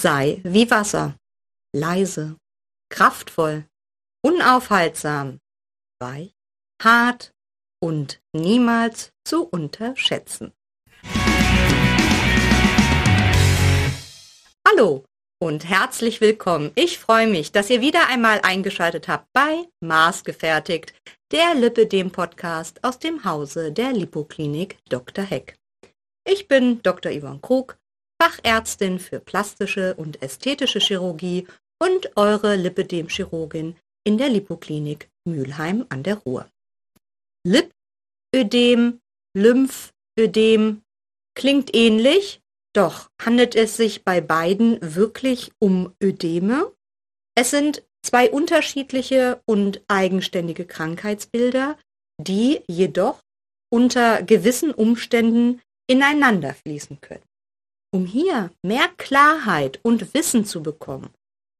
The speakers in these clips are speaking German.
sei wie Wasser, leise, kraftvoll, unaufhaltsam, weich, hart und niemals zu unterschätzen. Hallo und herzlich willkommen. Ich freue mich, dass ihr wieder einmal eingeschaltet habt bei Maßgefertigt, der Lipidem-Podcast aus dem Hause der Lipoklinik Dr. Heck. Ich bin Dr. Yvonne Krug, Fachärztin für plastische und ästhetische Chirurgie und eure Lipödem-Chirurgin in der Lipoklinik Mülheim an der Ruhr. Lipödem, Lymphödem klingt ähnlich, doch handelt es sich bei beiden wirklich um Ödeme? Es sind zwei unterschiedliche und eigenständige Krankheitsbilder, die jedoch unter gewissen Umständen ineinander fließen können. Um hier mehr Klarheit und Wissen zu bekommen,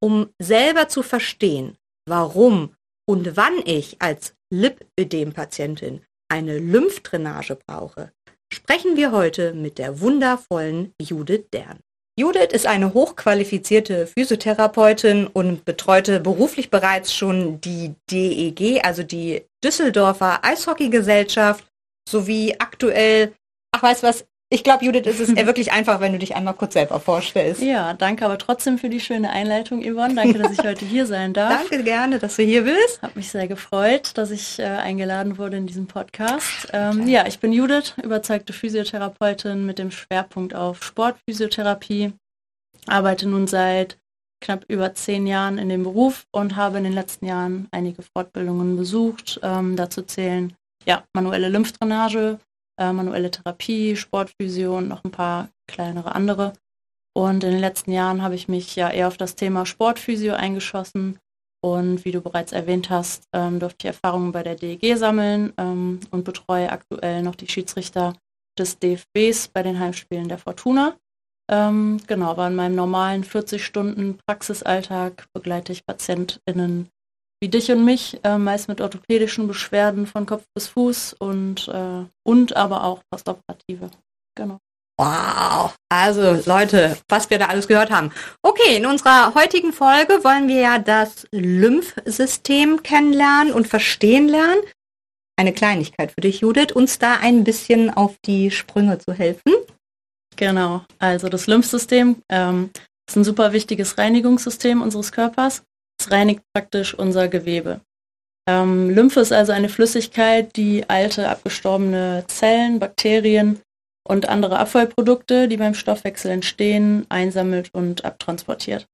um selber zu verstehen, warum und wann ich als Lipödem-Patientin eine Lymphdrainage brauche, sprechen wir heute mit der wundervollen Judith Dern. Judith ist eine hochqualifizierte Physiotherapeutin und betreute beruflich bereits schon die DEG, also die Düsseldorfer Eishockeygesellschaft, sowie aktuell, ach weißt was, ich glaube, Judith, es ist wirklich einfach, wenn du dich einmal kurz selber vorstellst. Ja, danke aber trotzdem für die schöne Einleitung, Yvonne. Danke, dass ich heute hier sein darf. danke gerne, dass du hier bist. Hab mich sehr gefreut, dass ich äh, eingeladen wurde in diesem Podcast. Ähm, ja, ich bin Judith, überzeugte Physiotherapeutin mit dem Schwerpunkt auf Sportphysiotherapie. Arbeite nun seit knapp über zehn Jahren in dem Beruf und habe in den letzten Jahren einige Fortbildungen besucht. Ähm, dazu zählen ja manuelle Lymphdrainage, äh, manuelle Therapie, Sportphysio und noch ein paar kleinere andere. Und in den letzten Jahren habe ich mich ja eher auf das Thema Sportphysio eingeschossen. Und wie du bereits erwähnt hast, ähm, durfte ich Erfahrungen bei der DEG sammeln ähm, und betreue aktuell noch die Schiedsrichter des DFBs bei den Heimspielen der Fortuna. Ähm, genau, aber in meinem normalen 40 Stunden Praxisalltag begleite ich PatientInnen wie dich und mich, äh, meist mit orthopädischen Beschwerden von Kopf bis Fuß und, äh, und aber auch postoperative. Genau. Wow, also Leute, was wir da alles gehört haben. Okay, in unserer heutigen Folge wollen wir ja das Lymphsystem kennenlernen und verstehen lernen. Eine Kleinigkeit für dich, Judith, uns da ein bisschen auf die Sprünge zu helfen. Genau, also das Lymphsystem ähm, ist ein super wichtiges Reinigungssystem unseres Körpers. Es reinigt praktisch unser Gewebe. Ähm, Lymphe ist also eine Flüssigkeit, die alte, abgestorbene Zellen, Bakterien und andere Abfallprodukte, die beim Stoffwechsel entstehen, einsammelt und abtransportiert.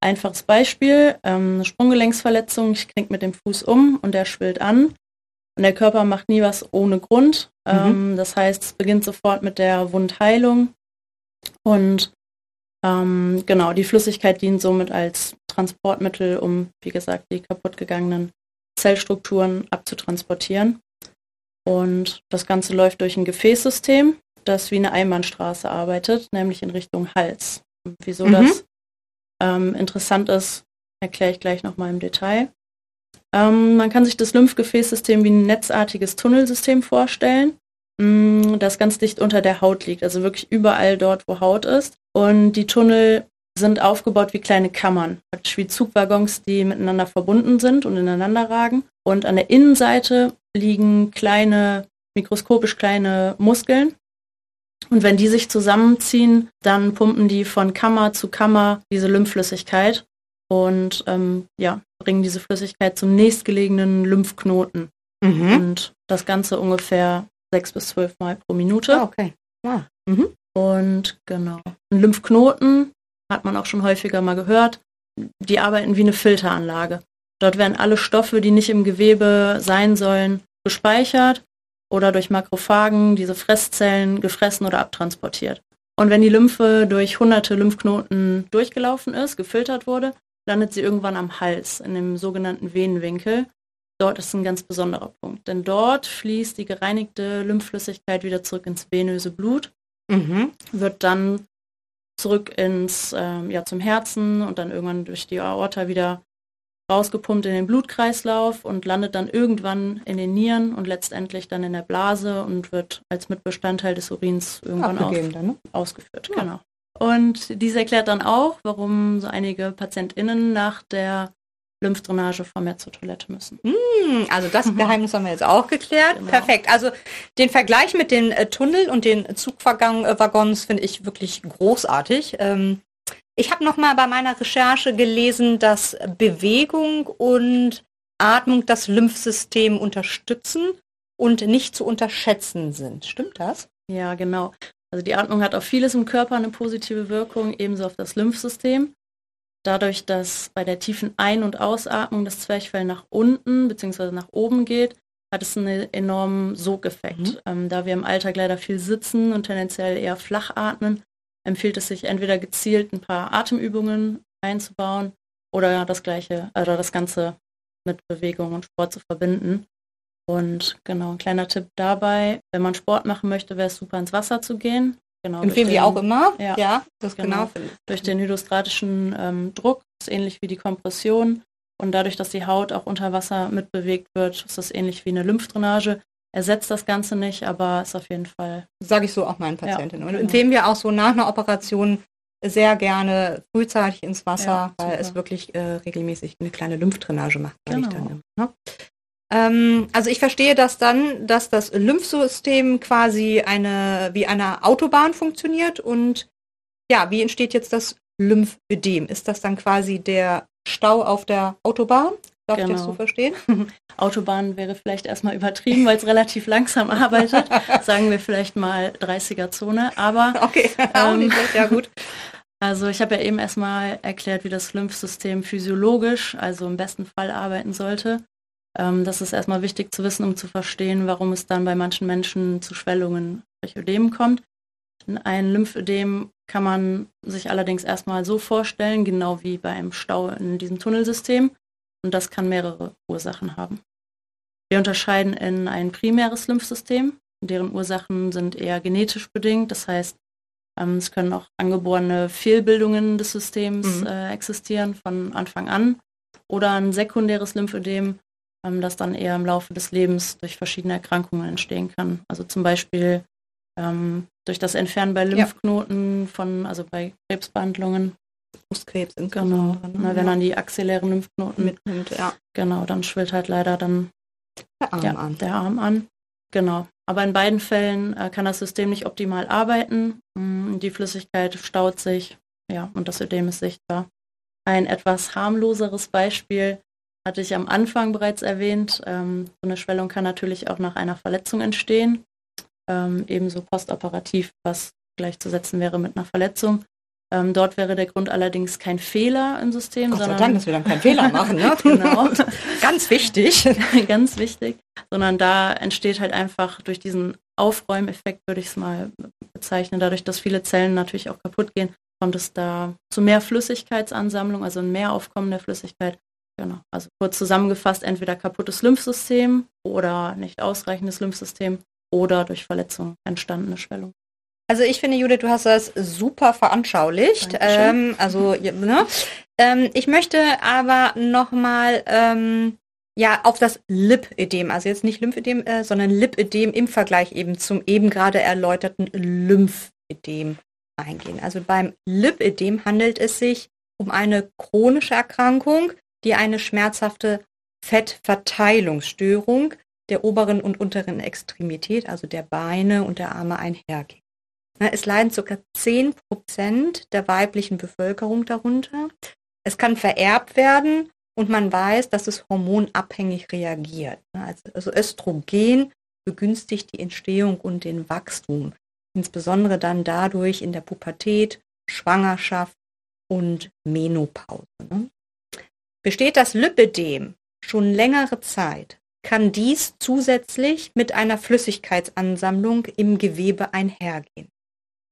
Einfaches Beispiel, ähm, eine Sprunggelenksverletzung, ich knick mit dem Fuß um und der schwillt an. Und der Körper macht nie was ohne Grund. Mhm. Ähm, das heißt, es beginnt sofort mit der Wundheilung. Und ähm, genau, die Flüssigkeit dient somit als Transportmittel, um, wie gesagt, die kaputtgegangenen Zellstrukturen abzutransportieren. Und das Ganze läuft durch ein Gefäßsystem, das wie eine Einbahnstraße arbeitet, nämlich in Richtung Hals. Und wieso mhm. das ähm, interessant ist, erkläre ich gleich nochmal im Detail. Ähm, man kann sich das Lymphgefäßsystem wie ein netzartiges Tunnelsystem vorstellen, mh, mm, das ganz dicht unter der Haut liegt, also wirklich überall dort, wo Haut ist. Und die Tunnel sind aufgebaut wie kleine Kammern, praktisch wie Zugwaggons, die miteinander verbunden sind und ineinander ragen. Und an der Innenseite liegen kleine, mikroskopisch kleine Muskeln. Und wenn die sich zusammenziehen, dann pumpen die von Kammer zu Kammer diese Lymphflüssigkeit und ähm, ja, bringen diese Flüssigkeit zum nächstgelegenen Lymphknoten. Mhm. Und das Ganze ungefähr sechs bis zwölf Mal pro Minute. Ah, okay. Ja. Mhm. Und genau. Ein Lymphknoten hat man auch schon häufiger mal gehört. Die arbeiten wie eine Filteranlage. Dort werden alle Stoffe, die nicht im Gewebe sein sollen, gespeichert oder durch Makrophagen, diese Fresszellen, gefressen oder abtransportiert. Und wenn die Lymphe durch hunderte Lymphknoten durchgelaufen ist, gefiltert wurde, landet sie irgendwann am Hals, in dem sogenannten Venenwinkel. Dort ist ein ganz besonderer Punkt, denn dort fließt die gereinigte Lymphflüssigkeit wieder zurück ins venöse Blut, mhm. wird dann zurück ins, ähm, ja, zum Herzen und dann irgendwann durch die Aorta wieder rausgepumpt in den Blutkreislauf und landet dann irgendwann in den Nieren und letztendlich dann in der Blase und wird als Mitbestandteil des Urins irgendwann auf, dann, ne? ausgeführt. Ja. Genau. Und dies erklärt dann auch, warum so einige PatientInnen nach der Lymphdrainage vermehrt zur Toilette müssen. Mm, also das mhm. Geheimnis haben wir jetzt auch geklärt. Genau. Perfekt. Also den Vergleich mit den äh, Tunnel und den Zugwaggons finde ich wirklich großartig. Ähm, ich habe noch mal bei meiner Recherche gelesen, dass Bewegung und Atmung das Lymphsystem unterstützen und nicht zu unterschätzen sind. Stimmt das? Ja, genau. Also die Atmung hat auf vieles im Körper eine positive Wirkung, ebenso auf das Lymphsystem. Dadurch, dass bei der tiefen Ein- und Ausatmung das Zwerchfell nach unten bzw. nach oben geht, hat es einen enormen Sogeffekt. Mhm. Ähm, da wir im Alltag leider viel sitzen und tendenziell eher flach atmen, empfiehlt es sich entweder gezielt ein paar Atemübungen einzubauen oder das gleiche, also das Ganze mit Bewegung und Sport zu verbinden. Und genau, ein kleiner Tipp dabei, wenn man Sport machen möchte, wäre es super ins Wasser zu gehen. Genau, Empfehlen wir auch immer. Ja, ja das genau. genau. Durch den hydrostatischen ähm, Druck, ist ähnlich wie die Kompression. Und dadurch, dass die Haut auch unter Wasser mitbewegt wird, ist das ähnlich wie eine Lymphdrainage. Ersetzt das Ganze nicht, aber ist auf jeden Fall. Sage ich so auch meinen Patientinnen. Ja, und genau. empfehlen wir auch so nach einer Operation sehr gerne frühzeitig ins Wasser, ja, weil es wirklich äh, regelmäßig eine kleine Lymphdrainage macht, genau. ich dann. Ne? Ähm, also ich verstehe das dann, dass das Lymphsystem quasi eine wie eine Autobahn funktioniert und ja, wie entsteht jetzt das Lymphödem? Ist das dann quasi der Stau auf der Autobahn? Darf genau. ich das so genau. verstehen? Autobahn wäre vielleicht erstmal übertrieben, weil es relativ langsam arbeitet. Sagen wir vielleicht mal 30er-Zone, aber. Okay, ähm, ja gut. Also ich habe ja eben erstmal erklärt, wie das Lymphsystem physiologisch, also im besten Fall arbeiten sollte. Ähm, das ist erstmal wichtig zu wissen, um zu verstehen, warum es dann bei manchen Menschen zu Schwellungen, durch Ödemen kommt. Ein Lymphödem kann man sich allerdings erstmal so vorstellen, genau wie bei einem Stau in diesem Tunnelsystem. Und das kann mehrere Ursachen haben. Wir unterscheiden in ein primäres Lymphsystem, deren Ursachen sind eher genetisch bedingt. Das heißt, ähm, es können auch angeborene Fehlbildungen des Systems mhm. äh, existieren von Anfang an. Oder ein sekundäres Lymphödem, ähm, das dann eher im Laufe des Lebens durch verschiedene Erkrankungen entstehen kann. Also zum Beispiel ähm, durch das Entfernen bei Lymphknoten ja. von, also bei Krebsbehandlungen. Brustkrebs Genau. Na, wenn man die axillären Lymphknoten mitnimmt, ja. Genau, dann schwillt halt leider dann der Arm ja, an. Der Arm an. Genau. Aber in beiden Fällen äh, kann das System nicht optimal arbeiten. Mm, die Flüssigkeit staut sich, ja, und das Ödem ist sichtbar. Ein etwas harmloseres Beispiel hatte ich am Anfang bereits erwähnt. Ähm, so eine Schwellung kann natürlich auch nach einer Verletzung entstehen. Ähm, ebenso postoperativ, was gleichzusetzen wäre mit einer Verletzung. Ähm, dort wäre der Grund allerdings kein Fehler im System, Gott sondern Dank, dass wir dann keinen Fehler machen. Ne? genau, ganz wichtig, ganz wichtig. Sondern da entsteht halt einfach durch diesen Aufräumeffekt, würde ich es mal bezeichnen, dadurch, dass viele Zellen natürlich auch kaputt gehen, kommt es da zu mehr Flüssigkeitsansammlung, also ein Mehraufkommen der Flüssigkeit Genau. Also kurz zusammengefasst, entweder kaputtes Lymphsystem oder nicht ausreichendes Lymphsystem oder durch Verletzung entstandene Schwellung. Also ich finde, Judith, du hast das super veranschaulicht. Ähm, also ne? ähm, ich möchte aber nochmal ähm, ja auf das Lipödem, also jetzt nicht Lymphödem, äh, sondern Lipödem im Vergleich eben zum eben gerade erläuterten Lymphödem eingehen. Also beim Lipödem handelt es sich um eine chronische Erkrankung, die eine schmerzhafte Fettverteilungsstörung der oberen und unteren Extremität, also der Beine und der Arme einhergeht. Es leiden ca. 10% der weiblichen Bevölkerung darunter. Es kann vererbt werden und man weiß, dass es hormonabhängig reagiert. Also Östrogen begünstigt die Entstehung und den Wachstum, insbesondere dann dadurch in der Pubertät, Schwangerschaft und Menopause. Besteht das Lipödem schon längere Zeit, kann dies zusätzlich mit einer Flüssigkeitsansammlung im Gewebe einhergehen.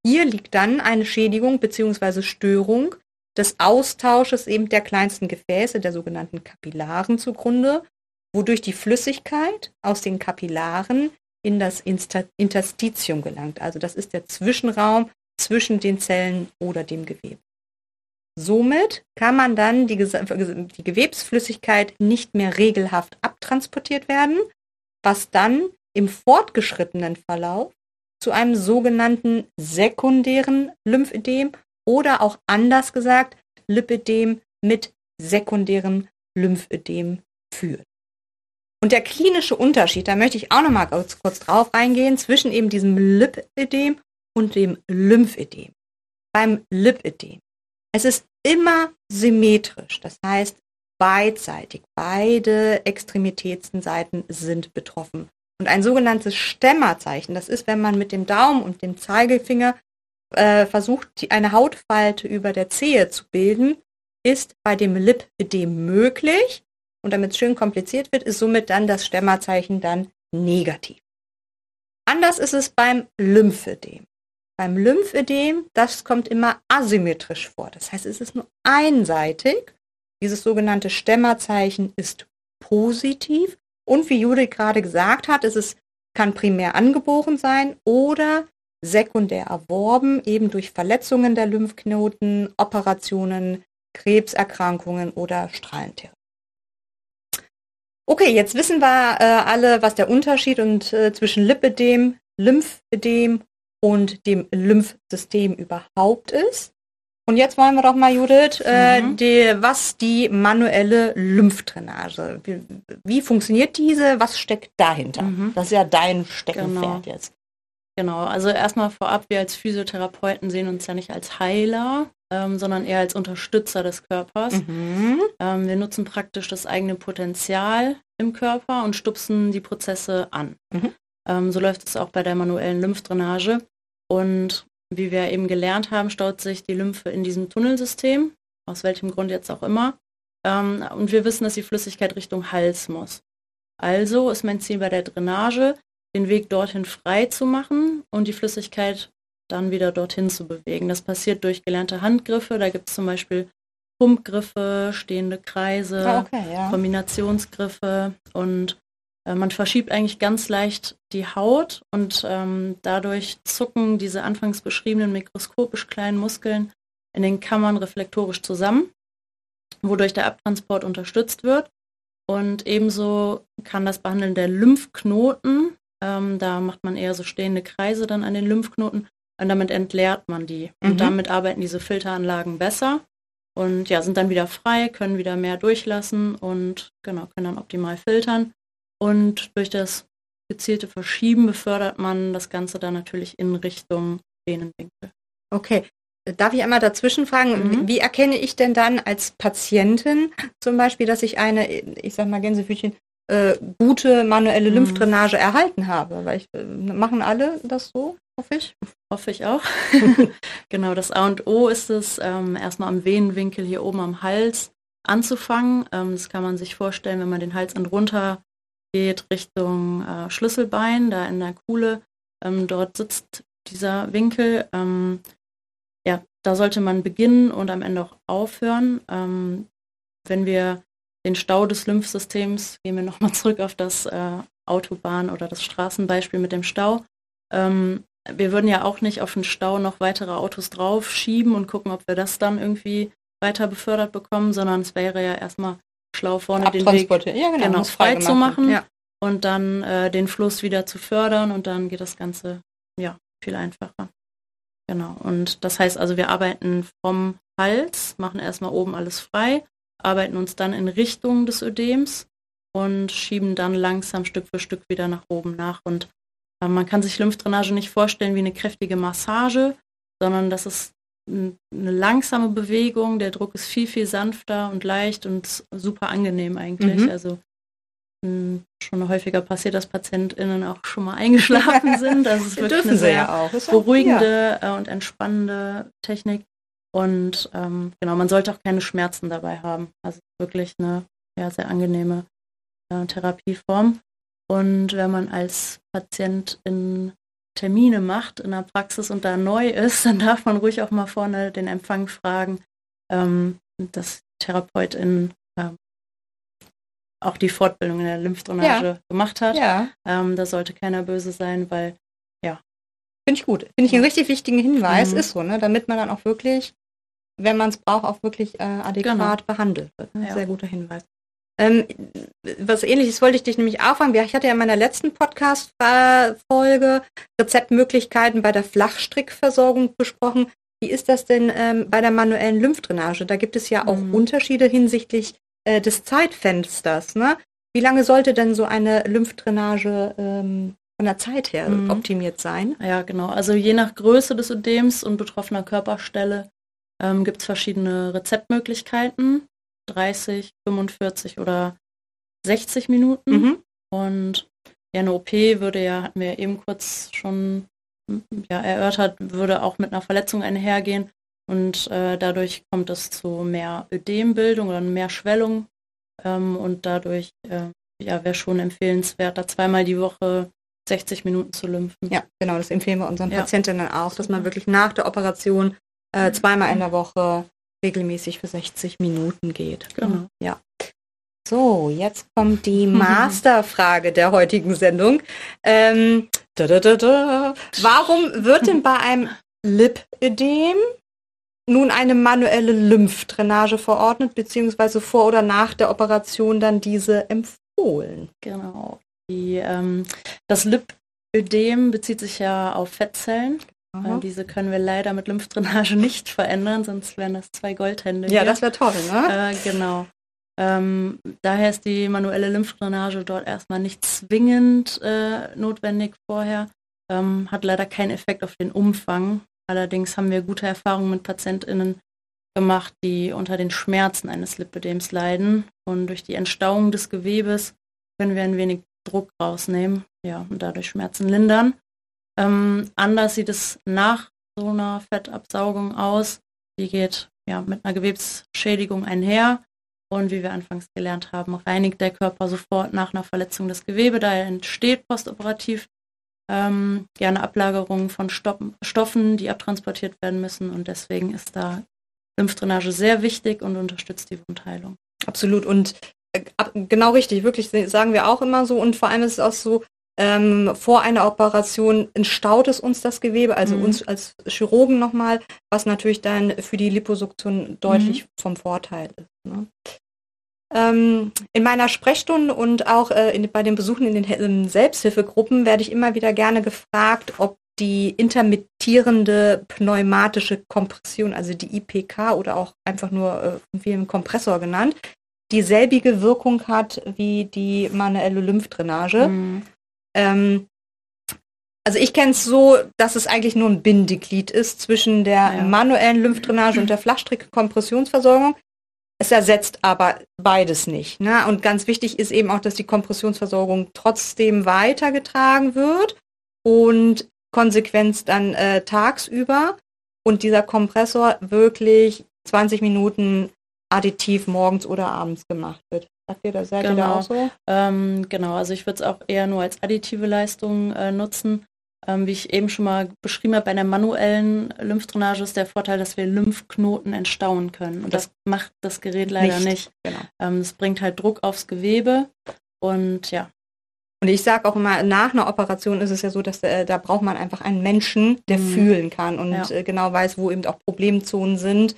Hier liegt dann eine Schädigung bzw. Störung des Austausches eben der kleinsten Gefäße, der sogenannten Kapillaren zugrunde, wodurch die Flüssigkeit aus den Kapillaren in das Interstitium gelangt. Also das ist der Zwischenraum zwischen den Zellen oder dem Gewebe. Somit kann man dann die, die Gewebsflüssigkeit nicht mehr regelhaft abtransportiert werden, was dann im fortgeschrittenen Verlauf zu einem sogenannten sekundären Lymphödem oder auch anders gesagt Lipödem mit sekundärem Lymphödem führt. Und der klinische Unterschied, da möchte ich auch noch mal kurz, kurz drauf reingehen, zwischen eben diesem Lipödem und dem Lymphödem. Beim Lipödem. Es ist immer symmetrisch, das heißt beidseitig. Beide Extremitätenseiten sind betroffen. Und ein sogenanntes Stämmerzeichen, das ist, wenn man mit dem Daumen und dem Zeigefinger äh, versucht, eine Hautfalte über der Zehe zu bilden, ist bei dem Lipödem möglich. Und damit es schön kompliziert wird, ist somit dann das Stämmerzeichen dann negativ. Anders ist es beim Lymphödem. Beim Lymphödem, das kommt immer asymmetrisch vor. Das heißt, es ist nur einseitig. Dieses sogenannte Stämmerzeichen ist positiv. Und wie Judith gerade gesagt hat, es ist, kann primär angeboren sein oder sekundär erworben, eben durch Verletzungen der Lymphknoten, Operationen, Krebserkrankungen oder Strahlentherapie. Okay, jetzt wissen wir äh, alle, was der Unterschied und, äh, zwischen Lipödem, Lymphödem und dem Lymphsystem überhaupt ist. Und jetzt wollen wir doch mal, Judith, äh, mhm. die, was die manuelle Lymphdrainage, wie, wie, funktioniert diese, was steckt dahinter? Mhm. Das ist ja dein Steckenpferd genau. jetzt. Genau, also erstmal vorab, wir als Physiotherapeuten sehen uns ja nicht als Heiler, ähm, sondern eher als Unterstützer des Körpers. Mhm. Ähm, wir nutzen praktisch das eigene Potenzial im Körper und stupsen die Prozesse an. Mhm. Ähm, so läuft es auch bei der manuellen Lymphdrainage. Und wie wir eben gelernt haben, staut sich die Lymphe in diesem Tunnelsystem, aus welchem Grund jetzt auch immer. Ähm, und wir wissen, dass die Flüssigkeit Richtung Hals muss. Also ist mein Ziel bei der Drainage, den Weg dorthin frei zu machen und die Flüssigkeit dann wieder dorthin zu bewegen. Das passiert durch gelernte Handgriffe. Da gibt es zum Beispiel Pumpgriffe, stehende Kreise, ah, okay, ja. Kombinationsgriffe und man verschiebt eigentlich ganz leicht die Haut und ähm, dadurch zucken diese anfangs beschriebenen mikroskopisch kleinen Muskeln in den Kammern reflektorisch zusammen, wodurch der Abtransport unterstützt wird. Und ebenso kann das Behandeln der Lymphknoten, ähm, da macht man eher so stehende Kreise dann an den Lymphknoten, und damit entleert man die. Mhm. Und damit arbeiten diese Filteranlagen besser und ja, sind dann wieder frei, können wieder mehr durchlassen und genau, können dann optimal filtern. Und durch das gezielte Verschieben befördert man das Ganze dann natürlich in Richtung Venenwinkel. Okay. Darf ich einmal dazwischen fragen, mhm. wie erkenne ich denn dann als Patientin zum Beispiel, dass ich eine, ich sag mal Gänsefüßchen, äh, gute manuelle mhm. Lymphdrainage mhm. erhalten habe? Weil ich, äh, machen alle das so? hoffe ich. Hoffe ich auch. genau, das A und O ist es, ähm, erstmal am Venenwinkel hier oben am Hals anzufangen. Ähm, das kann man sich vorstellen, wenn man den Hals und runter geht Richtung äh, Schlüsselbein, da in der Kuhle. Ähm, dort sitzt dieser Winkel. Ähm, ja, da sollte man beginnen und am Ende auch aufhören. Ähm, wenn wir den Stau des Lymphsystems, gehen wir nochmal zurück auf das äh, Autobahn- oder das Straßenbeispiel mit dem Stau. Ähm, wir würden ja auch nicht auf den Stau noch weitere Autos draufschieben und gucken, ob wir das dann irgendwie weiter befördert bekommen, sondern es wäre ja erstmal schlau vorne den Weg ja, genau, genau frei zu machen ja. und dann äh, den Fluss wieder zu fördern und dann geht das Ganze ja viel einfacher. Genau. Und das heißt also, wir arbeiten vom Hals, machen erstmal oben alles frei, arbeiten uns dann in Richtung des Ödems und schieben dann langsam Stück für Stück wieder nach oben nach und man kann sich Lymphdrainage nicht vorstellen wie eine kräftige Massage, sondern das ist eine langsame Bewegung. Der Druck ist viel, viel sanfter und leicht und super angenehm eigentlich. Mhm. Also schon häufiger passiert, dass PatientInnen auch schon mal eingeschlafen sind. Das ist wirklich eine sehr ja beruhigende ja. Äh, und entspannende Technik. Und ähm, genau, man sollte auch keine Schmerzen dabei haben. Also wirklich eine ja, sehr angenehme äh, Therapieform. Und wenn man als Patient in Termine macht in der Praxis und da neu ist, dann darf man ruhig auch mal vorne den Empfang fragen, ähm, dass Therapeutin ähm, auch die Fortbildung in der Lymphdrainage ja. gemacht hat. Ja. Ähm, da sollte keiner böse sein, weil ja. Finde ich gut. Finde ich einen richtig wichtigen Hinweis. Mhm. Ist so, ne? Damit man dann auch wirklich, wenn man es braucht, auch wirklich äh, adäquat genau. behandelt wird. Ne? Ja. Sehr guter Hinweis. Ähm, was ähnliches wollte ich dich nämlich auch fragen. Ich hatte ja in meiner letzten Podcast-Folge Rezeptmöglichkeiten bei der Flachstrickversorgung besprochen. Wie ist das denn ähm, bei der manuellen Lymphdrainage? Da gibt es ja auch mhm. Unterschiede hinsichtlich äh, des Zeitfensters. Ne? Wie lange sollte denn so eine Lymphdrainage ähm, von der Zeit her mhm. optimiert sein? Ja, genau. Also je nach Größe des Ödems und betroffener Körperstelle ähm, gibt es verschiedene Rezeptmöglichkeiten. 30, 45 oder 60 Minuten. Mhm. Und ja, eine OP würde ja, hatten wir eben kurz schon ja, erörtert, würde auch mit einer Verletzung einhergehen. Und äh, dadurch kommt es zu mehr Ödembildung oder mehr Schwellung. Ähm, und dadurch äh, ja, wäre schon empfehlenswert, da zweimal die Woche 60 Minuten zu lymphen. Ja, genau, das empfehlen wir unseren ja. Patientinnen auch, dass man wirklich nach der Operation äh, mhm. zweimal in der Woche regelmäßig für 60 Minuten geht. Genau. Ja. So, jetzt kommt die Masterfrage der heutigen Sendung. Ähm, da, da, da, Warum wird denn bei einem Lipödem nun eine manuelle Lymphdrainage verordnet, beziehungsweise vor oder nach der Operation dann diese empfohlen? Genau. Die, ähm, das Lipödem bezieht sich ja auf Fettzellen. Äh, diese können wir leider mit Lymphdrainage nicht verändern, sonst wären das zwei Goldhände. Ja, hier. das wäre toll, ne? Äh, genau. Ähm, daher ist die manuelle Lymphdrainage dort erstmal nicht zwingend äh, notwendig vorher. Ähm, hat leider keinen Effekt auf den Umfang. Allerdings haben wir gute Erfahrungen mit PatientInnen gemacht, die unter den Schmerzen eines Lipödems leiden. Und durch die Entstauung des Gewebes können wir ein wenig Druck rausnehmen ja, und dadurch Schmerzen lindern. Ähm, anders sieht es nach so einer Fettabsaugung aus. Die geht ja mit einer Gewebsschädigung einher. Und wie wir anfangs gelernt haben, reinigt der Körper sofort nach einer Verletzung das Gewebe. Daher entsteht postoperativ ähm, gerne Ablagerungen von Stoppen, Stoffen, die abtransportiert werden müssen. Und deswegen ist da Lymphdrainage sehr wichtig und unterstützt die Wundheilung. Absolut. Und äh, genau richtig, wirklich sagen wir auch immer so. Und vor allem ist es auch so, ähm, vor einer Operation entstaut es uns das Gewebe, also mhm. uns als Chirurgen nochmal, was natürlich dann für die Liposuktion deutlich mhm. vom Vorteil ist. Ne? Ähm, in meiner Sprechstunde und auch äh, in, bei den Besuchen in den in Selbsthilfegruppen werde ich immer wieder gerne gefragt, ob die intermittierende pneumatische Kompression, also die IPK oder auch einfach nur äh, wie im Kompressor genannt, dieselbige Wirkung hat wie die manuelle Lymphdrainage. Mhm. Ähm, also ich kenne es so, dass es eigentlich nur ein Bindeglied ist zwischen der ja. manuellen Lymphdrainage und der Flachstrick-Kompressionsversorgung. Es ersetzt aber beides nicht. Ne? Und ganz wichtig ist eben auch, dass die Kompressionsversorgung trotzdem weitergetragen wird und Konsequenz dann äh, tagsüber und dieser Kompressor wirklich 20 Minuten additiv morgens oder abends gemacht wird. Sagt ihr das? Seid genau. ihr da genau. auch so? Ähm, genau, also ich würde es auch eher nur als additive Leistung äh, nutzen. Ähm, wie ich eben schon mal beschrieben habe, bei einer manuellen Lymphdrainage ist der Vorteil, dass wir Lymphknoten entstauen können. Und das, das macht das Gerät leider nicht. nicht. Genau. Ähm, es bringt halt Druck aufs Gewebe und ja. Und ich sage auch immer, nach einer Operation ist es ja so, dass äh, da braucht man einfach einen Menschen, der mhm. fühlen kann und ja. äh, genau weiß, wo eben auch Problemzonen sind,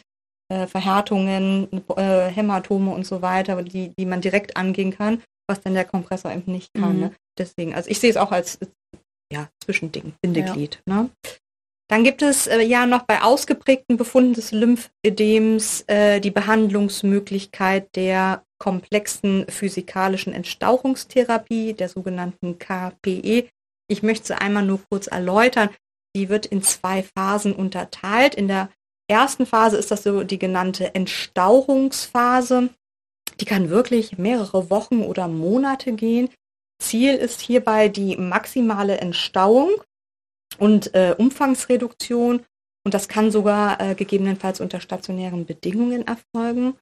äh, Verhärtungen, äh, Hämatome und so weiter, die, die man direkt angehen kann, was dann der Kompressor eben nicht kann. Mhm. Ne? Deswegen, also ich sehe es auch als ja, Zwischending, Bindeglied. Ja. Ne? Dann gibt es äh, ja noch bei ausgeprägten Befunden des Lymphödems äh, die Behandlungsmöglichkeit der komplexen physikalischen Entstauchungstherapie, der sogenannten KPE. Ich möchte sie einmal nur kurz erläutern. Die wird in zwei Phasen unterteilt. In der ersten Phase ist das so die genannte Entstauchungsphase. Die kann wirklich mehrere Wochen oder Monate gehen. Ziel ist hierbei die maximale Entstauung und äh, Umfangsreduktion und das kann sogar äh, gegebenenfalls unter stationären Bedingungen erfolgen.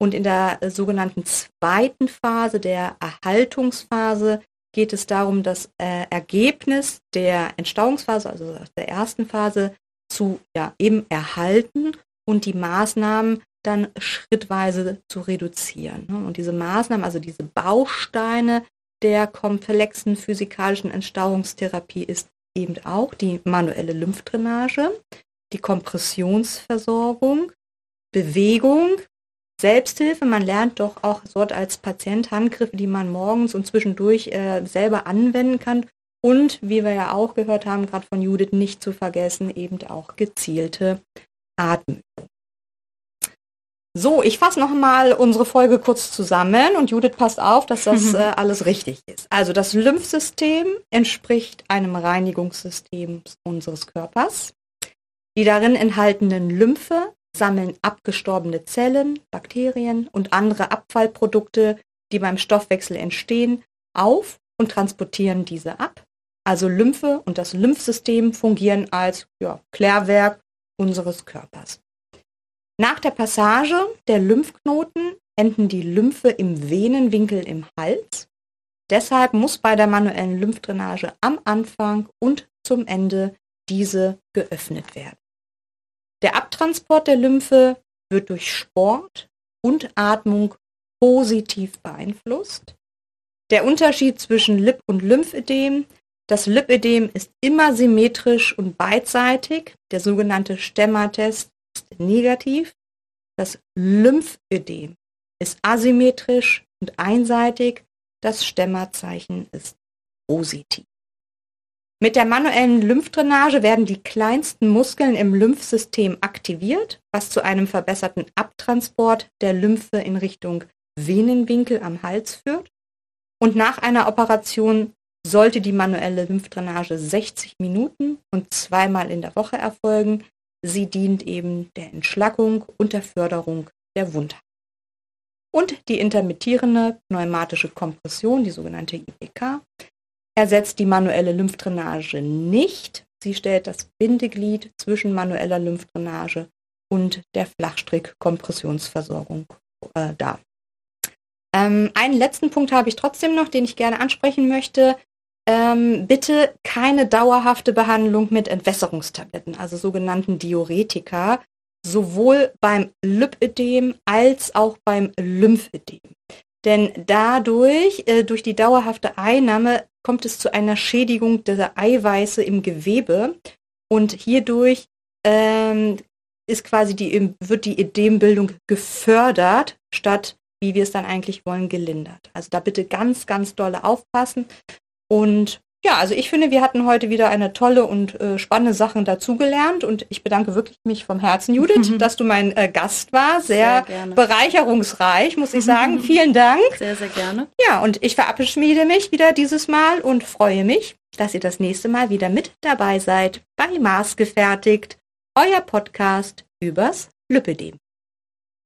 Und in der äh, sogenannten zweiten Phase, der Erhaltungsphase, geht es darum, das äh, Ergebnis der Entstauungsphase, also der ersten Phase, zu ja, eben erhalten und die Maßnahmen dann schrittweise zu reduzieren. Ne? Und diese Maßnahmen, also diese Bausteine der komplexen physikalischen Entstauungstherapie ist eben auch die manuelle Lymphdrainage, die Kompressionsversorgung, Bewegung, Selbsthilfe. Man lernt doch auch dort als Patient Handgriffe, die man morgens und zwischendurch äh, selber anwenden kann. Und wie wir ja auch gehört haben, gerade von Judith nicht zu vergessen, eben auch gezielte Atemübung. So, ich fasse nochmal unsere Folge kurz zusammen und Judith passt auf, dass das äh, alles richtig ist. Also das Lymphsystem entspricht einem Reinigungssystem unseres Körpers. Die darin enthaltenen Lymphe sammeln abgestorbene Zellen, Bakterien und andere Abfallprodukte, die beim Stoffwechsel entstehen, auf und transportieren diese ab. Also Lymphe und das Lymphsystem fungieren als ja, Klärwerk unseres Körpers. Nach der Passage der Lymphknoten enden die Lymphe im Venenwinkel im Hals. Deshalb muss bei der manuellen Lymphdrainage am Anfang und zum Ende diese geöffnet werden. Der Abtransport der Lymphe wird durch Sport und Atmung positiv beeinflusst. Der Unterschied zwischen Lip- und Lymphödem. Das Lipödem ist immer symmetrisch und beidseitig. Der sogenannte Stemmatest ist negativ. Das Lymphödem ist asymmetrisch und einseitig. Das Stemmerzeichen ist positiv. Mit der manuellen Lymphdrainage werden die kleinsten Muskeln im Lymphsystem aktiviert, was zu einem verbesserten Abtransport der Lymphe in Richtung Venenwinkel am Hals führt. Und nach einer Operation sollte die manuelle Lymphdrainage 60 Minuten und zweimal in der Woche erfolgen. Sie dient eben der Entschlackung und der Förderung der Wundheilung. Und die intermittierende pneumatische Kompression, die sogenannte IPK, ersetzt die manuelle Lymphdrainage nicht. Sie stellt das Bindeglied zwischen manueller Lymphdrainage und der Flachstrick-Kompressionsversorgung äh, dar. Ähm, einen letzten Punkt habe ich trotzdem noch, den ich gerne ansprechen möchte. Ähm, bitte keine dauerhafte Behandlung mit Entwässerungstabletten, also sogenannten Diuretika, sowohl beim Lipödem als auch beim Lymphödem. Denn dadurch, äh, durch die dauerhafte Einnahme, kommt es zu einer Schädigung der Eiweiße im Gewebe und hierdurch ähm, ist quasi die, wird die Ödembildung gefördert, statt, wie wir es dann eigentlich wollen, gelindert. Also da bitte ganz, ganz dolle aufpassen. Und ja, also ich finde, wir hatten heute wieder eine tolle und äh, spannende Sache dazugelernt und ich bedanke wirklich mich vom Herzen, Judith, dass du mein äh, Gast war. Sehr, sehr bereicherungsreich, muss ich sagen. Vielen Dank. Sehr, sehr gerne. Ja, und ich verabschiede mich wieder dieses Mal und freue mich, dass ihr das nächste Mal wieder mit dabei seid bei Maßgefertigt, euer Podcast übers Lüppedem.